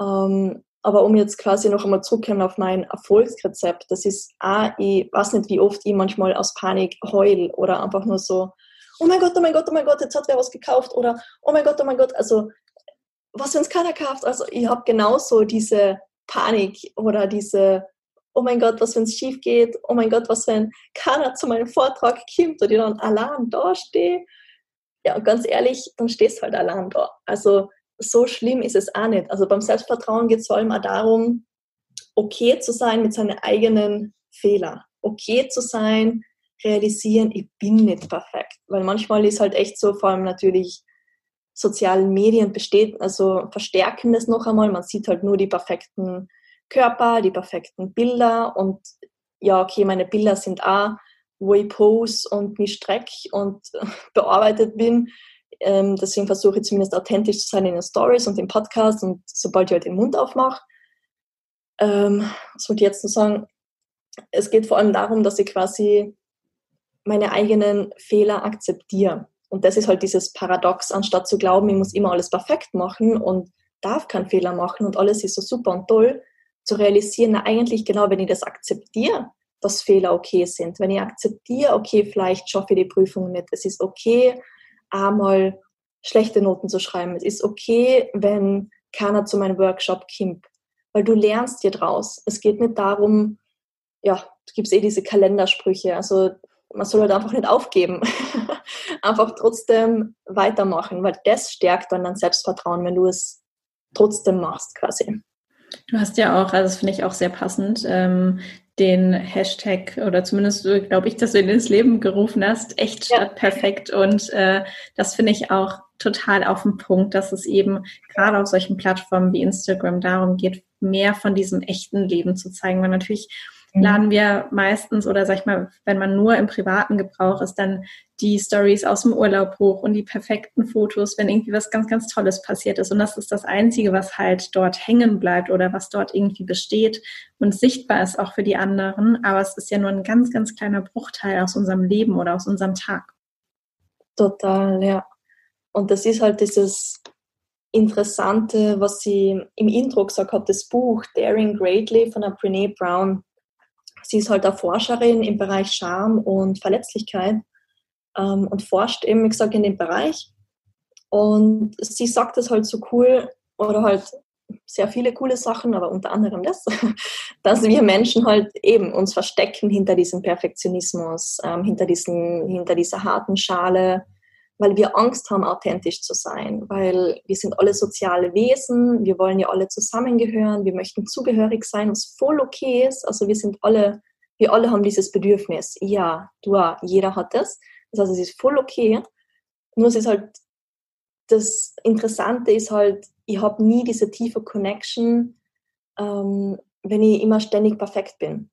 Ähm, aber um jetzt quasi noch einmal zurückzukommen auf mein Erfolgsrezept, das ist auch, ich weiß nicht, wie oft ich manchmal aus Panik heul oder einfach nur so, oh mein Gott, oh mein Gott, oh mein Gott, jetzt hat wer was gekauft oder oh mein Gott, oh mein Gott, also was, wenn es keiner kauft? Also ich habe genauso diese Panik oder diese, oh mein Gott, was, wenn es schief geht? Oh mein Gott, was, wenn keiner zu meinem Vortrag kommt und ich dann allein da Ja, ganz ehrlich, dann stehst du halt allein da. Also so schlimm ist es auch nicht. Also beim Selbstvertrauen geht es vor allem auch darum, okay zu sein mit seinen eigenen Fehlern. Okay zu sein, realisieren, ich bin nicht perfekt. Weil manchmal ist halt echt so, vor allem natürlich sozialen Medien besteht, also verstärken das noch einmal. Man sieht halt nur die perfekten Körper, die perfekten Bilder und ja, okay, meine Bilder sind auch, wo ich pose und mich strecke und bearbeitet bin. Ähm, deswegen versuche ich zumindest authentisch zu sein in den Stories und im Podcast und sobald ich halt den Mund aufmache. Ähm, was wollte ich jetzt noch sagen? Es geht vor allem darum, dass ich quasi meine eigenen Fehler akzeptiere. Und das ist halt dieses Paradox, anstatt zu glauben, ich muss immer alles perfekt machen und darf keinen Fehler machen und alles ist so super und toll, zu realisieren, na eigentlich genau, wenn ich das akzeptiere, dass Fehler okay sind, wenn ich akzeptiere, okay, vielleicht schaffe ich die Prüfung nicht, es ist okay, einmal schlechte Noten zu schreiben. Es ist okay, wenn keiner zu meinem Workshop kommt, weil du lernst dir draus. Es geht nicht darum, ja, du gibst eh diese Kalendersprüche, also man soll halt einfach nicht aufgeben. einfach trotzdem weitermachen, weil das stärkt dann dein Selbstvertrauen, wenn du es trotzdem machst quasi. Du hast ja auch, also das finde ich auch sehr passend, ähm, den Hashtag oder zumindest glaube ich, dass du ihn ins Leben gerufen hast, echt statt ja. perfekt. Und äh, das finde ich auch total auf den Punkt, dass es eben gerade auf solchen Plattformen wie Instagram darum geht, mehr von diesem echten Leben zu zeigen. Weil natürlich Mhm. laden wir meistens oder sag ich mal, wenn man nur im privaten Gebrauch ist, dann die Stories aus dem Urlaub hoch und die perfekten Fotos, wenn irgendwie was ganz, ganz Tolles passiert ist. Und das ist das Einzige, was halt dort hängen bleibt oder was dort irgendwie besteht und sichtbar ist auch für die anderen. Aber es ist ja nur ein ganz, ganz kleiner Bruchteil aus unserem Leben oder aus unserem Tag. Total, ja. Und das ist halt dieses Interessante, was sie im Intro gesagt hat, das Buch Daring Greatly von der Brene Brown sie ist halt eine Forscherin im Bereich Scham und Verletzlichkeit ähm, und forscht eben, wie gesagt, in dem Bereich. Und sie sagt es halt so cool oder halt sehr viele coole Sachen, aber unter anderem das, dass wir Menschen halt eben uns verstecken hinter diesem Perfektionismus, ähm, hinter, diesen, hinter dieser harten Schale, weil wir Angst haben, authentisch zu sein, weil wir sind alle soziale Wesen, wir wollen ja alle zusammengehören, wir möchten zugehörig sein, was voll okay ist. Also wir sind alle, wir alle haben dieses Bedürfnis. Ja, du, jeder hat das. Das heißt, es ist voll okay. Nur es ist halt, das Interessante ist halt, ich habe nie diese tiefe Connection, ähm, wenn ich immer ständig perfekt bin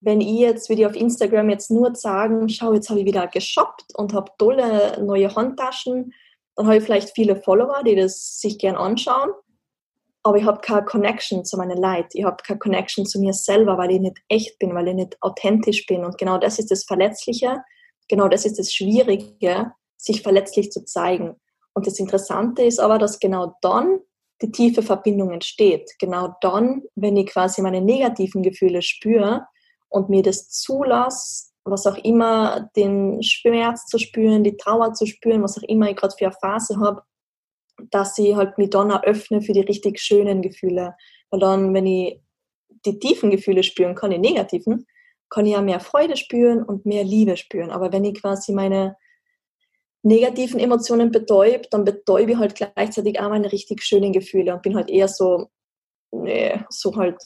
wenn ich jetzt, würde ich auf Instagram jetzt nur sagen, schau, jetzt habe ich wieder geshoppt und habe tolle neue Handtaschen, dann habe ich vielleicht viele Follower, die das sich gern anschauen, aber ich habe keine Connection zu meinen Leid, ich habe keine Connection zu mir selber, weil ich nicht echt bin, weil ich nicht authentisch bin und genau das ist das Verletzliche, genau das ist das Schwierige, sich verletzlich zu zeigen. Und das Interessante ist aber, dass genau dann die tiefe Verbindung entsteht. Genau dann, wenn ich quasi meine negativen Gefühle spüre und mir das zulasse, was auch immer, den Schmerz zu spüren, die Trauer zu spüren, was auch immer ich gerade für eine Phase habe, dass ich halt mich dann öffne für die richtig schönen Gefühle. Weil dann, wenn ich die tiefen Gefühle spüren kann, die negativen, kann ich ja mehr Freude spüren und mehr Liebe spüren. Aber wenn ich quasi meine negativen Emotionen betäubt, dann betäube ich halt gleichzeitig auch meine richtig schönen Gefühle und bin halt eher so, nee, so halt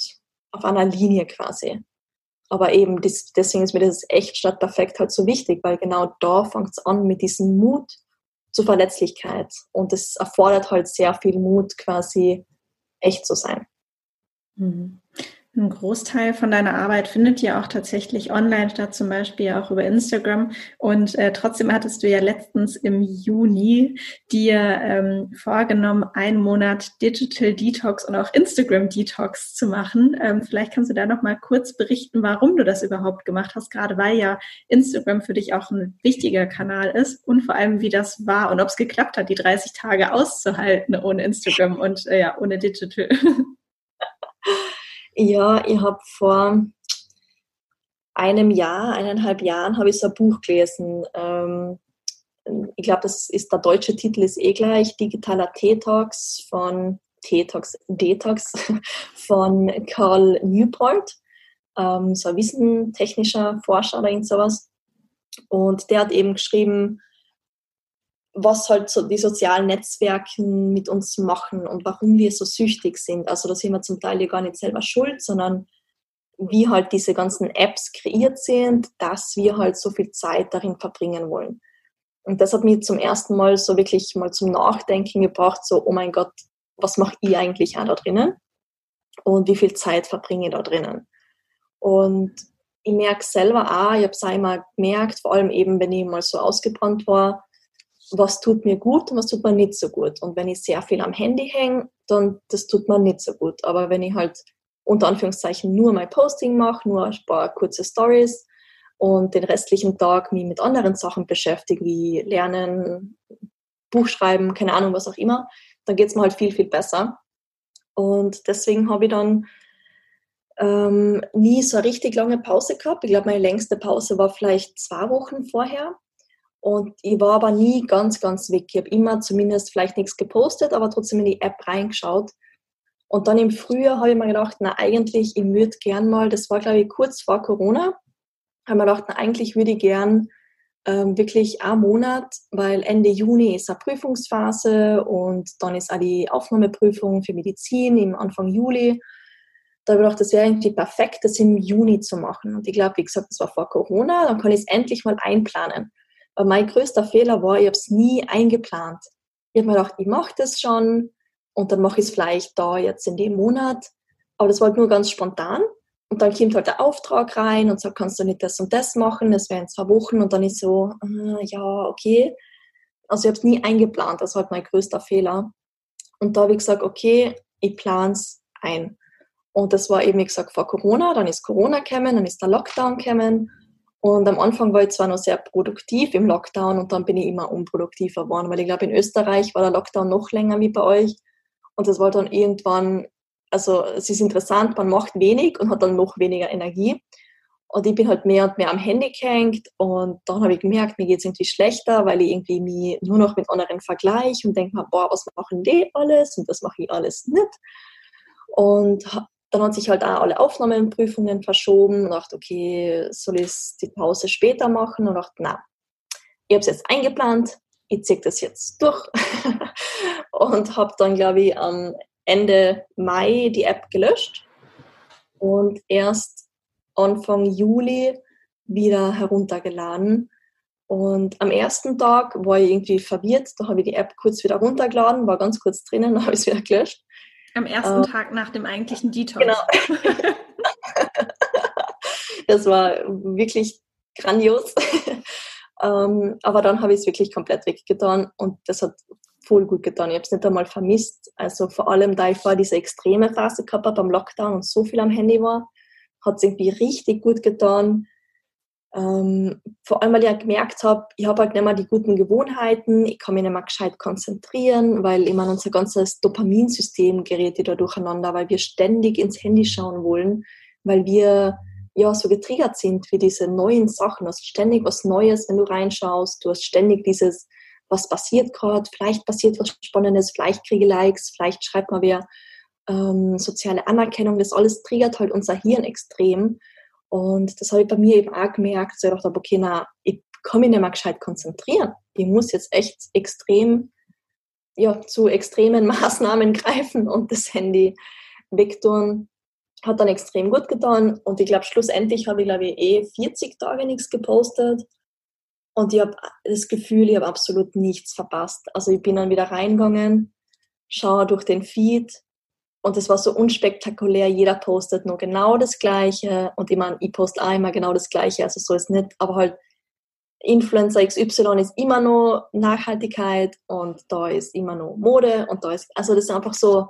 auf einer Linie quasi. Aber eben, das, deswegen ist mir das echt statt perfekt halt so wichtig, weil genau da fängt es an mit diesem Mut zur Verletzlichkeit. Und es erfordert halt sehr viel Mut, quasi echt zu sein. Mhm. Ein Großteil von deiner Arbeit findet ja auch tatsächlich online statt, zum Beispiel auch über Instagram. Und äh, trotzdem hattest du ja letztens im Juni dir ähm, vorgenommen, einen Monat Digital Detox und auch Instagram Detox zu machen. Ähm, vielleicht kannst du da noch mal kurz berichten, warum du das überhaupt gemacht hast, gerade weil ja Instagram für dich auch ein wichtiger Kanal ist und vor allem, wie das war und ob es geklappt hat, die 30 Tage auszuhalten ohne Instagram und äh, ja, ohne Digital. Ja, ich habe vor einem Jahr, eineinhalb Jahren, habe ich so ein Buch gelesen. Ähm, ich glaube, das ist der deutsche Titel ist eh gleich, Digitaler T-Talks von T-Talks, Detox von Carl Newport, ähm, so ein wissentechnischer Forscher oder irgend sowas. Und der hat eben geschrieben, was halt so die sozialen Netzwerke mit uns machen und warum wir so süchtig sind. Also da sind wir zum Teil ja gar nicht selber schuld, sondern wie halt diese ganzen Apps kreiert sind, dass wir halt so viel Zeit darin verbringen wollen. Und das hat mich zum ersten Mal so wirklich mal zum Nachdenken gebracht, so, oh mein Gott, was mache ich eigentlich auch da drinnen? Und wie viel Zeit verbringe ich da drinnen? Und ich merke selber auch, ich habe es einmal gemerkt, vor allem eben, wenn ich mal so ausgebrannt war, was tut mir gut und was tut mir nicht so gut. Und wenn ich sehr viel am Handy hänge, dann das tut mir nicht so gut. Aber wenn ich halt unter Anführungszeichen nur mein Posting mache, nur ein paar kurze Stories und den restlichen Tag mich mit anderen Sachen beschäftige, wie Lernen, Buchschreiben, keine Ahnung, was auch immer, dann geht es mir halt viel, viel besser. Und deswegen habe ich dann ähm, nie so eine richtig lange Pause gehabt. Ich glaube, meine längste Pause war vielleicht zwei Wochen vorher. Und ich war aber nie ganz, ganz weg. Ich habe immer zumindest vielleicht nichts gepostet, aber trotzdem in die App reingeschaut. Und dann im Frühjahr habe ich mir gedacht, na eigentlich, ich würde gern mal, das war glaube ich kurz vor Corona, habe mir gedacht, na eigentlich würde ich gern ähm, wirklich einen Monat, weil Ende Juni ist eine Prüfungsphase und dann ist auch die Aufnahmeprüfung für Medizin im Anfang Juli. Da habe ich gedacht, das wäre irgendwie perfekt, das im Juni zu machen. Und ich glaube, wie gesagt, das war vor Corona, dann kann ich es endlich mal einplanen. Aber mein größter Fehler war, ich habe es nie eingeplant. Ich habe mir gedacht, ich mache das schon und dann mache ich es vielleicht da jetzt in dem Monat. Aber das war halt nur ganz spontan. Und dann kommt halt der Auftrag rein und sagt, kannst du nicht das und das machen, das wäre in zwei Wochen. Und dann ist so, äh, ja, okay. Also ich habe es nie eingeplant, das war halt mein größter Fehler. Und da habe ich gesagt, okay, ich plane es ein. Und das war eben, wie gesagt, vor Corona, dann ist Corona gekommen, dann ist der Lockdown gekommen. Und am Anfang war ich zwar noch sehr produktiv im Lockdown und dann bin ich immer unproduktiver geworden, weil ich glaube, in Österreich war der Lockdown noch länger wie bei euch. Und das war dann irgendwann, also es ist interessant, man macht wenig und hat dann noch weniger Energie. Und ich bin halt mehr und mehr am Handy gehängt und dann habe ich gemerkt, mir geht es irgendwie schlechter, weil ich irgendwie mich nur noch mit anderen vergleiche und denke mir, boah, was machen die alles und das mache ich alles nicht. Und dann hat sich halt auch alle Aufnahmeprüfungen verschoben und dachte, okay, soll ich die Pause später machen? Und dachte, na, ich habe es jetzt eingeplant, ich ziehe das jetzt durch und habe dann, glaube ich, am Ende Mai die App gelöscht und erst Anfang Juli wieder heruntergeladen. Und am ersten Tag war ich irgendwie verwirrt, da habe ich die App kurz wieder runtergeladen, war ganz kurz drinnen, dann habe ich es wieder gelöscht. Am ersten äh, Tag nach dem eigentlichen Detox. Genau. das war wirklich grandios. ähm, aber dann habe ich es wirklich komplett weggetan und das hat voll gut getan. Ich habe es nicht einmal vermisst. Also vor allem, da ich vor diese extreme Phase gehabt habe beim Lockdown und so viel am Handy war, hat es irgendwie richtig gut getan, Ähm, vor allem, weil ich ja gemerkt habe, ich habe halt nicht mehr die guten Gewohnheiten, ich kann mich nicht mehr gescheit konzentrieren, weil meine, unser ganzes Dopaminsystem gerät wieder durcheinander, weil wir ständig ins Handy schauen wollen, weil wir ja so getriggert sind wie diese neuen Sachen. Du hast ständig was Neues, wenn du reinschaust, du hast ständig dieses, was passiert gerade, vielleicht passiert was Spannendes, vielleicht kriege ich Likes, vielleicht schreibt mal wer ähm, soziale Anerkennung, das alles triggert halt unser Hirn extrem. Und das habe ich bei mir eben auch gemerkt, so ich dachte, okay, na, ich kann mich nicht mehr gescheit konzentrieren. Ich muss jetzt echt extrem, ja, zu extremen Maßnahmen greifen und das Handy wegtun. Hat dann extrem gut getan. Und ich glaube, schlussendlich habe ich, glaube ich, eh 40 Tage nichts gepostet. Und ich habe das Gefühl, ich habe absolut nichts verpasst. Also ich bin dann wieder reingegangen, schaue durch den Feed und es war so unspektakulär, jeder postet nur genau das Gleiche. Und ich meine, ich poste auch immer genau das Gleiche, also so ist nicht, aber halt Influencer XY ist immer noch Nachhaltigkeit und da ist immer noch Mode und da ist, also das ist einfach so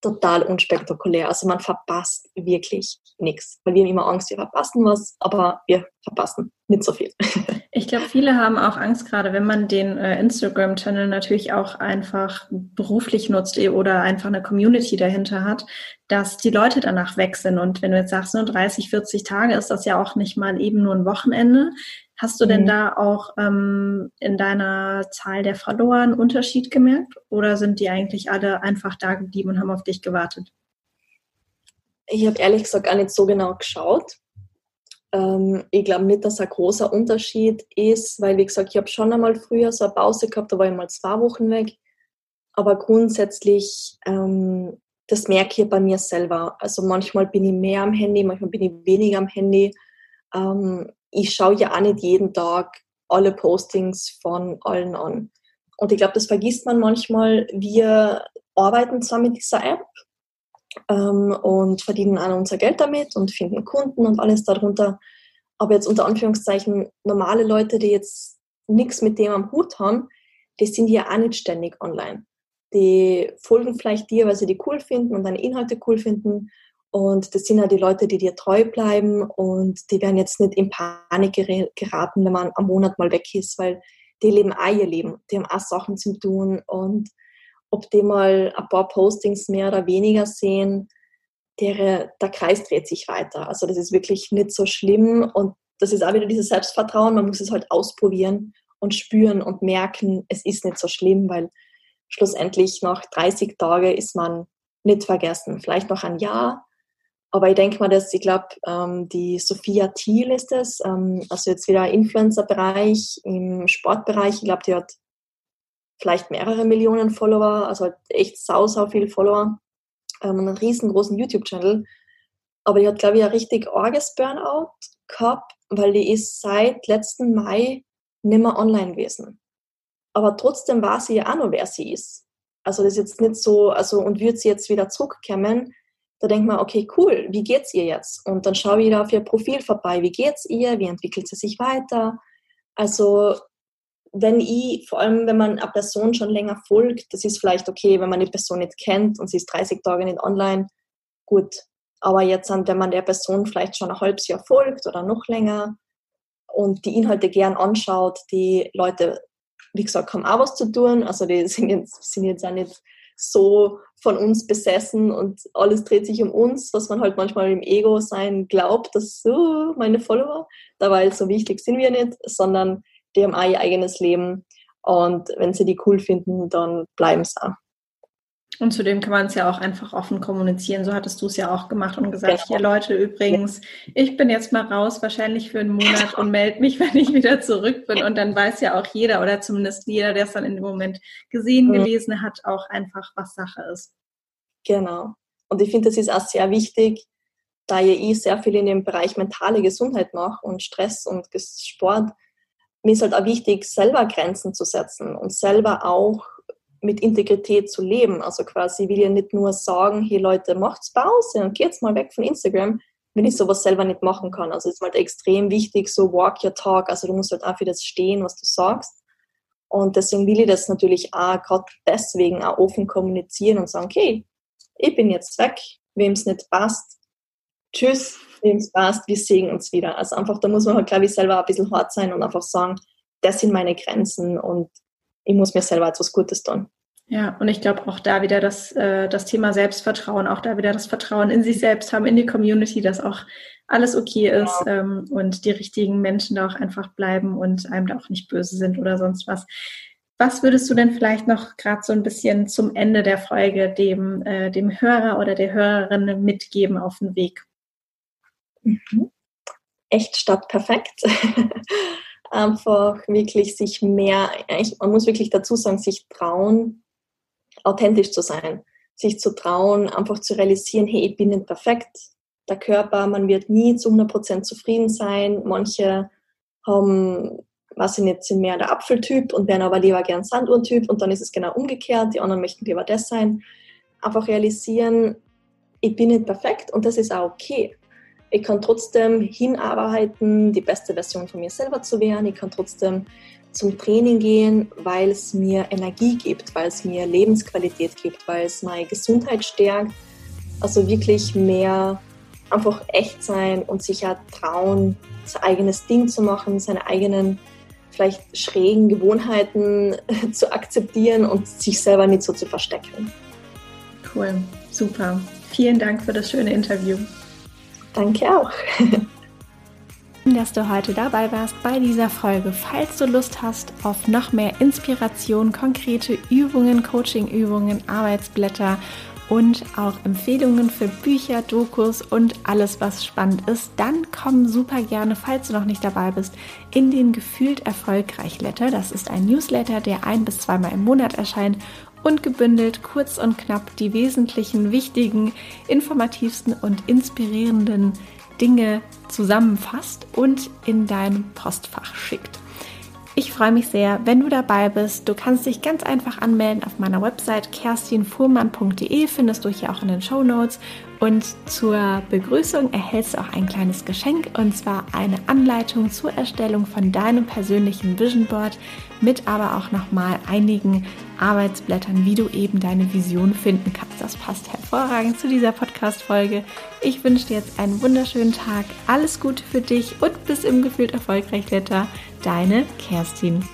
total unspektakulär. Also man verpasst wirklich nichts, weil wir haben immer Angst, wir verpassen was, aber wir verpassen nicht so viel. Ich glaube, viele haben auch Angst, gerade wenn man den äh, Instagram-Channel natürlich auch einfach beruflich nutzt eh, oder einfach eine Community dahinter hat, dass die Leute danach weg sind. Und wenn du jetzt sagst, nur 30, 40 Tage ist das ja auch nicht mal eben nur ein Wochenende. Hast du mhm. denn da auch ähm, in deiner Zahl der Follower einen Unterschied gemerkt? Oder sind die eigentlich alle einfach da geblieben und haben auf dich gewartet? Ich habe ehrlich gesagt gar nicht so genau geschaut. Ähm, ich glaube nicht, dass ein großer Unterschied ist, weil, wie gesagt, ich habe schon einmal früher so eine Pause gehabt, da war ich mal zwei Wochen weg. Aber grundsätzlich, ähm, das merke ich bei mir selber. Also manchmal bin ich mehr am Handy, manchmal bin ich weniger am Handy. Ähm, ich schaue ja auch nicht jeden Tag alle Postings von allen an. Und ich glaube, das vergisst man manchmal. Wir arbeiten zwar mit dieser App, ähm, und verdienen auch unser Geld damit und finden Kunden und alles darunter. Aber jetzt unter Anführungszeichen normale Leute, die jetzt nichts mit dem am Hut haben, die sind ja auch nicht ständig online. Die folgen vielleicht dir, weil sie die cool finden und deine Inhalte cool finden. Und das sind ja die Leute, die dir treu bleiben und die werden jetzt nicht in Panik geraten, wenn man am Monat mal weg ist, weil die leben auch ihr Leben. Die haben auch Sachen zu tun und ob die mal ein paar Postings mehr oder weniger sehen, der, der Kreis dreht sich weiter. Also das ist wirklich nicht so schlimm und das ist auch wieder dieses Selbstvertrauen, man muss es halt ausprobieren und spüren und merken, es ist nicht so schlimm, weil schlussendlich nach 30 Tagen ist man nicht vergessen. Vielleicht noch ein Jahr, aber ich denke mal, dass ich glaube, ähm, die Sophia Thiel ist es, ähm, also jetzt wieder Influencer-Bereich im Sportbereich. Ich glaube, die hat vielleicht mehrere Millionen Follower, also halt echt sau, sau viel Follower, ähm, einen riesengroßen YouTube-Channel. Aber die hat, glaube ich, ein richtig orges Burnout gehabt, weil die ist seit letzten Mai nicht mehr online gewesen. Aber trotzdem war sie ja auch noch, wer sie ist. Also das ist jetzt nicht so, also und wird sie jetzt wieder zurückkommen, da denkt man, okay, cool, wie geht's ihr jetzt? Und dann schaue ich wieder auf ihr Profil vorbei, wie geht's ihr, wie entwickelt sie sich weiter? Also wenn ich, vor allem wenn man einer Person schon länger folgt, das ist vielleicht okay, wenn man die Person nicht kennt und sie ist 30 Tage nicht online, gut. Aber jetzt, wenn man der Person vielleicht schon ein halbes Jahr folgt oder noch länger und die Inhalte gern anschaut, die Leute, wie gesagt, haben auch was zu tun. Also die sind jetzt, sind jetzt auch nicht so von uns besessen und alles dreht sich um uns, was man halt manchmal im Ego sein glaubt, dass so meine Follower, dabei so wichtig sind wir nicht, sondern die haben auch ihr eigenes Leben und wenn sie die cool finden, dann bleiben sie auch. Und zudem kann man es ja auch einfach offen kommunizieren. So hattest du es ja auch gemacht und gesagt, genau. hier Leute, übrigens, ich bin jetzt mal raus, wahrscheinlich für einen Monat und melde mich, wenn ich wieder zurück bin. Und dann weiß ja auch jeder oder zumindest jeder, der es dann in dem Moment gesehen, mhm. gelesen hat, auch einfach, was Sache ist. Genau. Und ich finde, das ist auch sehr wichtig, da ja ich sehr viel in dem Bereich mentale Gesundheit mache und Stress und Sport, mir ist halt auch wichtig, selber Grenzen zu setzen und selber auch mit Integrität zu leben. Also quasi will ja nicht nur sagen, hey Leute, macht's Pause und geht's mal weg von Instagram, wenn ich sowas selber nicht machen kann. Also es ist halt extrem wichtig, so walk your talk. Also du musst halt auch für das stehen, was du sagst. Und deswegen will ich das natürlich auch gerade deswegen auch offen kommunizieren und sagen, okay, ich bin jetzt weg, wem es nicht passt, tschüss, wem es passt, wir sehen uns wieder. Also einfach, da muss man halt, glaube ich, selber ein bisschen hart sein und einfach sagen, das sind meine Grenzen und ich muss mir selber etwas Gutes tun. Ja, und ich glaube auch da wieder das, äh, das Thema Selbstvertrauen, auch da wieder das Vertrauen in sich selbst haben, in die Community, dass auch alles okay ist ja. ähm, und die richtigen Menschen da auch einfach bleiben und einem da auch nicht böse sind oder sonst was. Was würdest du denn vielleicht noch gerade so ein bisschen zum Ende der Folge dem, äh, dem Hörer oder der Hörerin mitgeben auf den Weg? Mhm. Echt statt perfekt. Einfach wirklich sich mehr, man muss wirklich dazu sagen, sich trauen, authentisch zu sein, sich zu trauen, einfach zu realisieren, hey, ich bin nicht perfekt. Der Körper, man wird nie zu 100% zufrieden sein. Manche haben, was ich nicht, sind mehr der Apfeltyp und werden aber lieber gern Sanduhrtyp und dann ist es genau umgekehrt. Die anderen möchten lieber das sein. Einfach realisieren, ich bin nicht perfekt und das ist auch okay. Ich kann trotzdem hinarbeiten, die beste Version von mir selber zu werden. Ich kann trotzdem zum Training gehen, weil es mir Energie gibt, weil es mir Lebensqualität gibt, weil es meine Gesundheit stärkt. Also wirklich mehr einfach echt sein und sich ja trauen, sein eigenes Ding zu machen, seine eigenen vielleicht schrägen Gewohnheiten zu akzeptieren und sich selber nicht so zu verstecken. Cool, super. Vielen Dank für das schöne Interview. Danke auch. dass du heute dabei warst bei dieser Folge. Falls du Lust hast auf noch mehr Inspiration, konkrete Übungen, Coaching-Übungen, Arbeitsblätter und auch Empfehlungen für Bücher, Dokus und alles, was spannend ist, dann komm super gerne, falls du noch nicht dabei bist, in den Gefühlt Erfolgreich Letter. Das ist ein Newsletter, der ein bis zweimal im Monat erscheint und gebündelt kurz und knapp die wesentlichen, wichtigen, informativsten und inspirierenden Dinge zusammenfasst und in dein Postfach schickt. Ich freue mich sehr, wenn du dabei bist. Du kannst dich ganz einfach anmelden auf meiner Website kerstinfuhrmann.de, findest du hier auch in den Show Notes. Und zur Begrüßung erhältst du auch ein kleines Geschenk und zwar eine Anleitung zur Erstellung von deinem persönlichen Vision Board mit aber auch nochmal einigen Arbeitsblättern, wie du eben deine Vision finden kannst. Das passt hervorragend zu dieser Podcast-Folge. Ich wünsche dir jetzt einen wunderschönen Tag, alles Gute für dich und bis im gefühlt erfolgreich Wetter. Deine Kerstin.